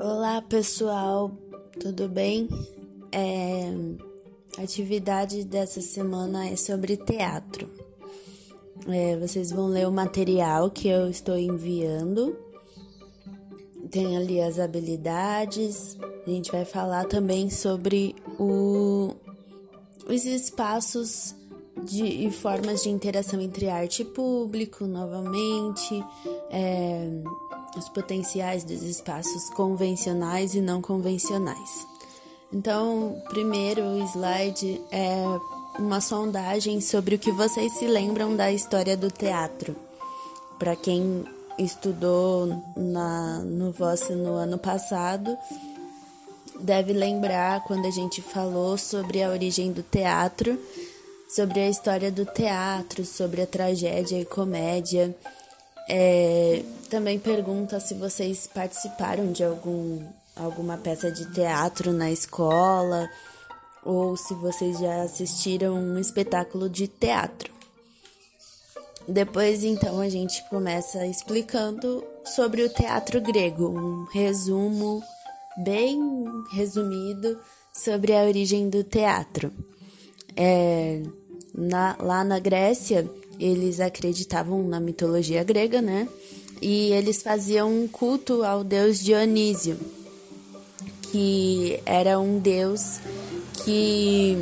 Olá pessoal, tudo bem? É, a atividade dessa semana é sobre teatro. É, vocês vão ler o material que eu estou enviando. Tem ali as habilidades. A gente vai falar também sobre o, os espaços de, e formas de interação entre arte e público, novamente. É, os potenciais dos espaços convencionais e não convencionais. Então, primeiro slide é uma sondagem sobre o que vocês se lembram da história do teatro. Para quem estudou na, no VOS no ano passado, deve lembrar quando a gente falou sobre a origem do teatro, sobre a história do teatro, sobre a tragédia e comédia é, também pergunta se vocês participaram de algum, alguma peça de teatro na escola ou se vocês já assistiram um espetáculo de teatro. Depois, então, a gente começa explicando sobre o teatro grego, um resumo bem resumido sobre a origem do teatro. É, na, lá na Grécia, eles acreditavam na mitologia grega, né? E eles faziam um culto ao deus Dionísio, que era um deus que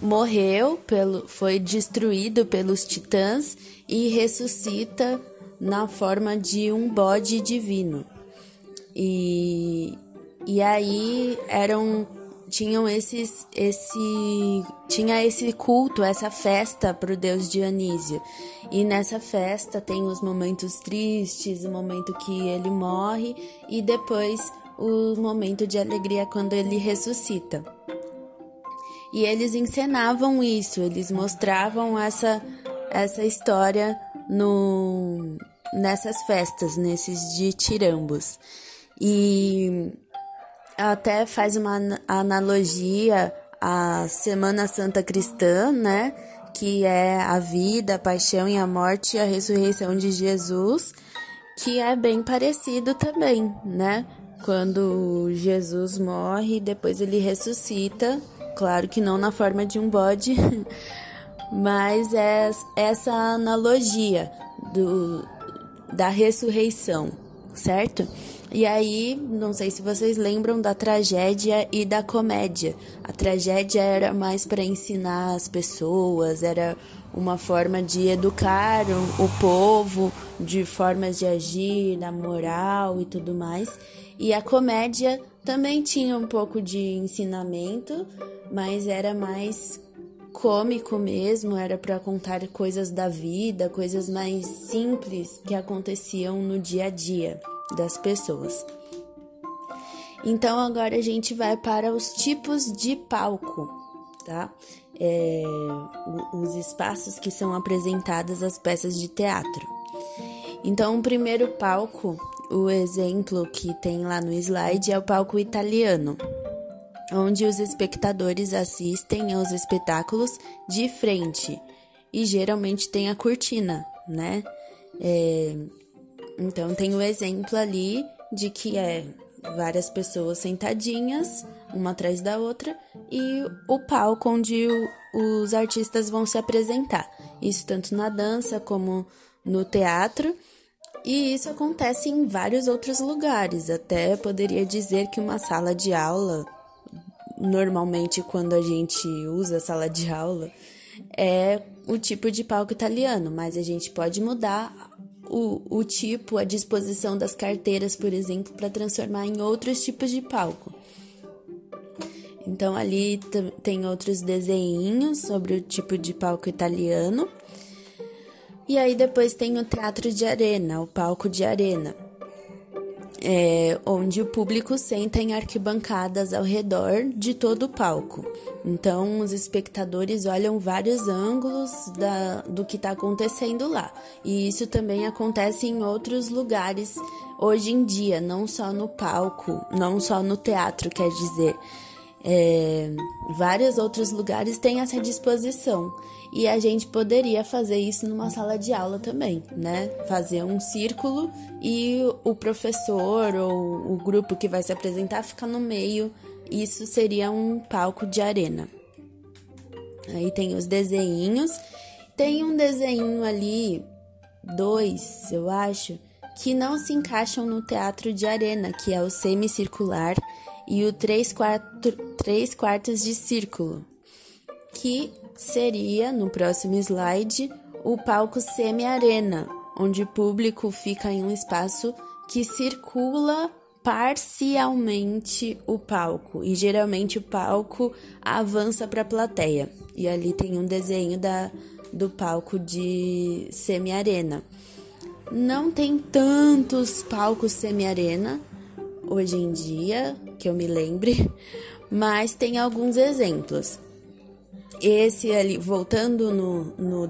morreu, pelo, foi destruído pelos titãs e ressuscita na forma de um bode divino. E, e aí eram tinham esses esse tinha esse culto, essa festa para o deus Dionísio. E nessa festa tem os momentos tristes, o momento que ele morre e depois o momento de alegria quando ele ressuscita. E eles encenavam isso, eles mostravam essa essa história no nessas festas, nesses ditirambos. E até faz uma analogia à Semana Santa Cristã, né? Que é a vida, a paixão e a morte e a ressurreição de Jesus, que é bem parecido também, né? Quando Jesus morre, depois ele ressuscita, claro que não na forma de um bode, mas é essa analogia do, da ressurreição, certo? E aí, não sei se vocês lembram da tragédia e da comédia. A tragédia era mais para ensinar as pessoas, era uma forma de educar o povo de formas de agir, da moral e tudo mais. E a comédia também tinha um pouco de ensinamento, mas era mais cômico mesmo, era para contar coisas da vida, coisas mais simples que aconteciam no dia a dia das pessoas. Então agora a gente vai para os tipos de palco, tá? É, os espaços que são apresentadas as peças de teatro. Então o primeiro palco, o exemplo que tem lá no slide é o palco italiano, onde os espectadores assistem aos espetáculos de frente e geralmente tem a cortina, né? É, então tem o exemplo ali de que é várias pessoas sentadinhas, uma atrás da outra, e o palco onde o, os artistas vão se apresentar. Isso tanto na dança como no teatro. E isso acontece em vários outros lugares. Até poderia dizer que uma sala de aula, normalmente quando a gente usa sala de aula, é o tipo de palco italiano, mas a gente pode mudar o, o tipo, a disposição das carteiras, por exemplo, para transformar em outros tipos de palco. Então ali tem outros desenhinhos sobre o tipo de palco italiano. E aí depois tem o teatro de arena, o palco de arena é, onde o público senta em arquibancadas ao redor de todo o palco. Então, os espectadores olham vários ângulos da, do que está acontecendo lá. E isso também acontece em outros lugares hoje em dia, não só no palco, não só no teatro, quer dizer. É, vários outros lugares têm essa disposição. E a gente poderia fazer isso numa sala de aula também, né? Fazer um círculo e o professor ou o grupo que vai se apresentar fica no meio. Isso seria um palco de arena. Aí tem os desenhinhos. Tem um desenho ali, dois, eu acho, que não se encaixam no teatro de arena, que é o semicircular e o três, quatro, três quartos de círculo, que seria, no próximo slide, o palco semi-arena, onde o público fica em um espaço que circula parcialmente o palco e geralmente o palco avança para a plateia. E ali tem um desenho da, do palco de semi-arena. Não tem tantos palcos semi-arena hoje em dia, que eu me lembre, mas tem alguns exemplos. Esse ali, voltando no, no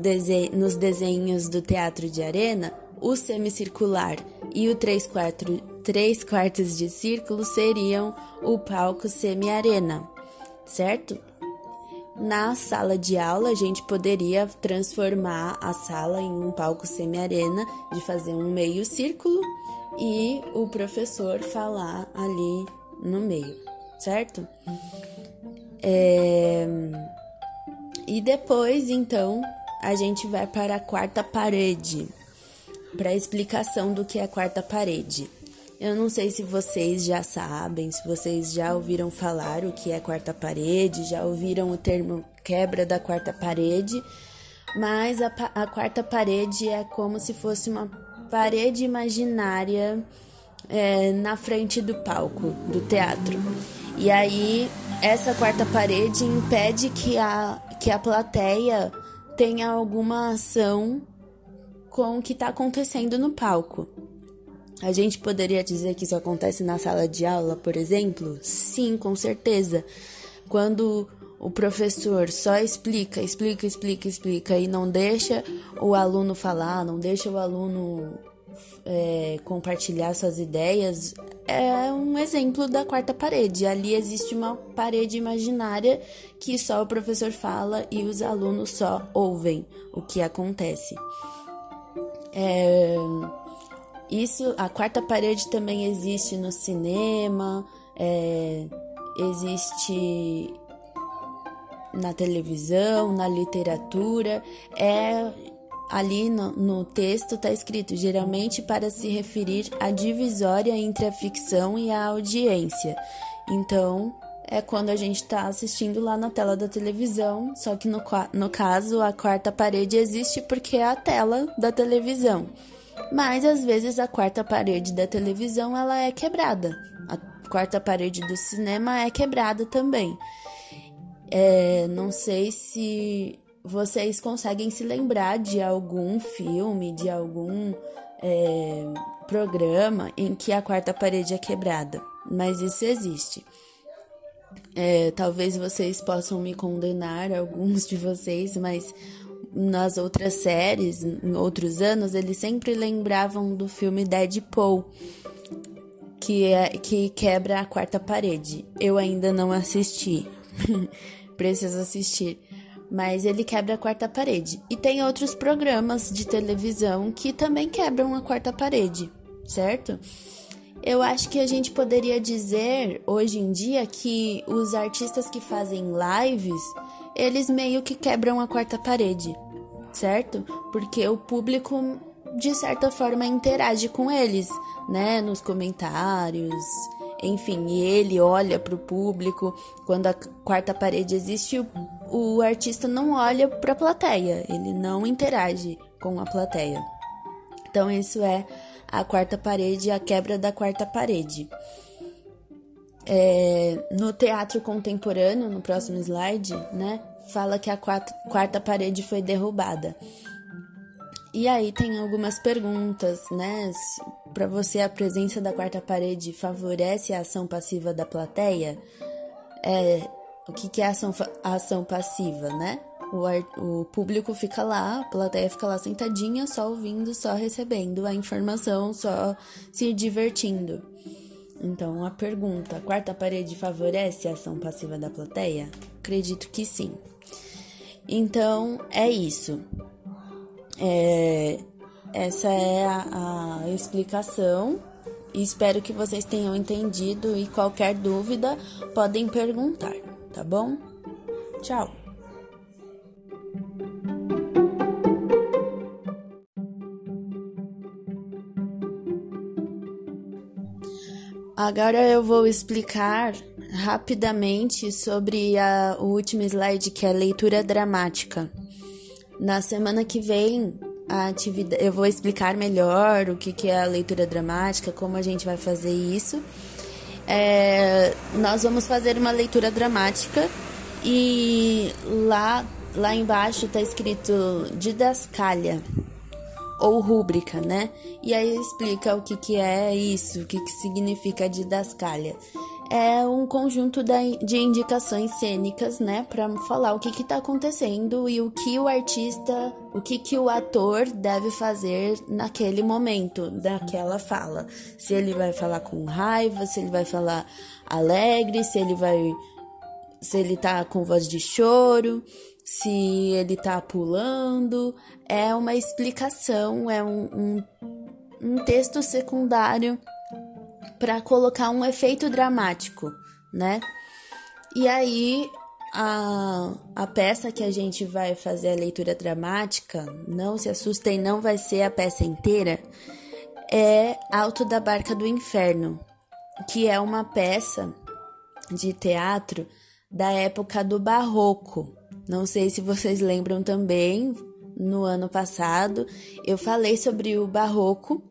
nos desenhos do teatro de arena, o semicircular e o três, quatro, três quartos de círculo seriam o palco semi-arena, certo? Na sala de aula, a gente poderia transformar a sala em um palco semi-arena, de fazer um meio círculo e o professor falar ali no meio, certo? É... E depois, então, a gente vai para a quarta parede, para a explicação do que é a quarta parede. Eu não sei se vocês já sabem, se vocês já ouviram falar o que é quarta parede, já ouviram o termo quebra da quarta parede, mas a, a quarta parede é como se fosse uma parede imaginária é, na frente do palco do teatro. E aí, essa quarta parede impede que a, que a plateia tenha alguma ação com o que está acontecendo no palco. A gente poderia dizer que isso acontece na sala de aula, por exemplo? Sim, com certeza. Quando o professor só explica, explica, explica, explica e não deixa o aluno falar, não deixa o aluno é, compartilhar suas ideias, é um exemplo da quarta parede. Ali existe uma parede imaginária que só o professor fala e os alunos só ouvem o que acontece. É. Isso, a quarta parede também existe no cinema, é, existe na televisão, na literatura, é ali no, no texto está escrito geralmente para se referir à divisória entre a ficção e a audiência. Então, é quando a gente está assistindo lá na tela da televisão, só que no, no caso a quarta parede existe porque é a tela da televisão. Mas às vezes a quarta parede da televisão ela é quebrada. A quarta parede do cinema é quebrada também. É, não sei se vocês conseguem se lembrar de algum filme, de algum é, programa em que a quarta parede é quebrada, mas isso existe. É, talvez vocês possam me condenar, alguns de vocês, mas nas outras séries, em outros anos, eles sempre lembravam do filme Deadpool, que, é, que quebra a quarta parede. Eu ainda não assisti, preciso assistir. Mas ele quebra a quarta parede. E tem outros programas de televisão que também quebram a quarta parede, certo? Eu acho que a gente poderia dizer hoje em dia que os artistas que fazem lives eles meio que quebram a quarta parede, certo? Porque o público de certa forma interage com eles, né, nos comentários, enfim, e ele olha para o público. Quando a quarta parede existe, o, o artista não olha para a plateia, ele não interage com a plateia. Então, isso é a quarta parede, a quebra da quarta parede. É, no teatro contemporâneo, no próximo slide, né, fala que a quarta, quarta parede foi derrubada. E aí tem algumas perguntas, né? Para você, a presença da quarta parede favorece a ação passiva da plateia? É, o que, que é ação, a ação passiva, né? O, ar, o público fica lá, a plateia fica lá sentadinha, só ouvindo, só recebendo a informação, só se divertindo. Então, a pergunta: a quarta parede favorece a ação passiva da plateia? Acredito que sim. Então, é isso. É, essa é a, a explicação. Espero que vocês tenham entendido e qualquer dúvida podem perguntar, tá bom? Tchau! Agora eu vou explicar rapidamente sobre a, o último slide, que é a leitura dramática. Na semana que vem, a atividade, eu vou explicar melhor o que, que é a leitura dramática, como a gente vai fazer isso. É, nós vamos fazer uma leitura dramática e lá, lá embaixo está escrito didascalha ou rúbrica, né? E aí explica o que, que é isso, o que, que significa a didascalha. É um conjunto de indicações cênicas, né, para falar o que está acontecendo e o que o artista, o que, que o ator deve fazer naquele momento, daquela fala. Se ele vai falar com raiva, se ele vai falar alegre, se ele vai. se ele tá com voz de choro se ele tá pulando, é uma explicação, é um, um, um texto secundário para colocar um efeito dramático, né? E aí a, a peça que a gente vai fazer a leitura dramática, não se assustem, não vai ser a peça inteira, é Alto da Barca do Inferno, que é uma peça de teatro da época do Barroco. Não sei se vocês lembram também, no ano passado eu falei sobre o Barroco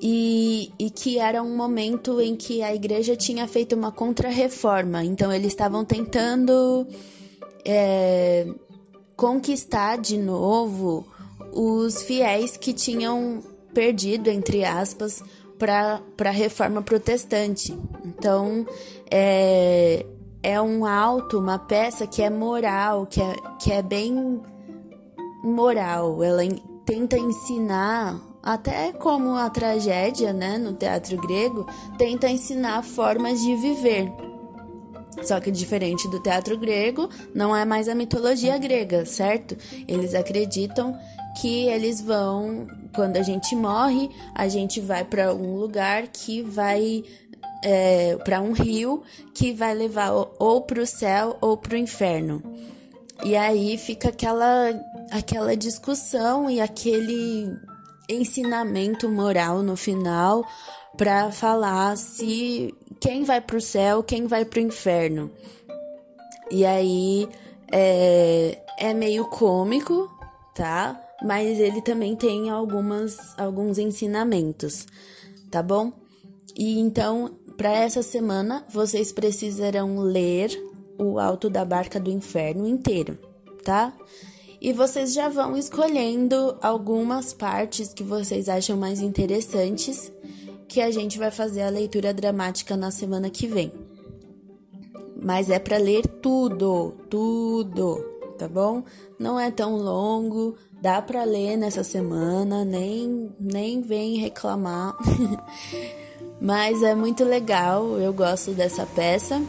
e, e que era um momento em que a igreja tinha feito uma contrarreforma, então eles estavam tentando é, conquistar de novo os fiéis que tinham perdido, entre aspas, para a reforma protestante. Então, é, é um alto, uma peça que é moral, que é, que é bem moral. Ela tenta ensinar, até como a tragédia, né, no teatro grego, tenta ensinar formas de viver. Só que diferente do teatro grego, não é mais a mitologia grega, certo? Eles acreditam que eles vão, quando a gente morre, a gente vai para um lugar que vai é, para um rio que vai levar ou para o céu ou para o inferno. E aí fica aquela, aquela discussão e aquele ensinamento moral no final para falar se quem vai para o céu, quem vai para o inferno. E aí é, é meio cômico, tá? Mas ele também tem algumas, alguns ensinamentos, tá bom? E então para essa semana, vocês precisarão ler O Alto da Barca do Inferno inteiro, tá? E vocês já vão escolhendo algumas partes que vocês acham mais interessantes, que a gente vai fazer a leitura dramática na semana que vem. Mas é para ler tudo, tudo, tá bom? Não é tão longo, dá para ler nessa semana, nem nem vem reclamar. Mas é muito legal, eu gosto dessa peça.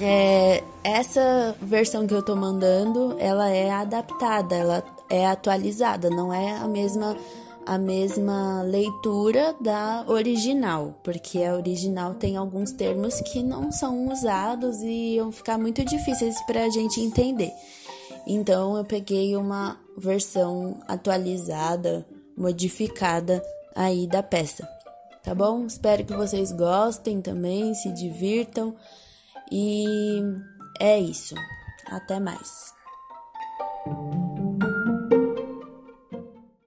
É, essa versão que eu tô mandando, ela é adaptada, ela é atualizada, não é a mesma a mesma leitura da original, porque a original tem alguns termos que não são usados e iam ficar muito difíceis para a gente entender. Então eu peguei uma versão atualizada, modificada aí da peça tá bom? Espero que vocês gostem também, se divirtam e é isso. Até mais.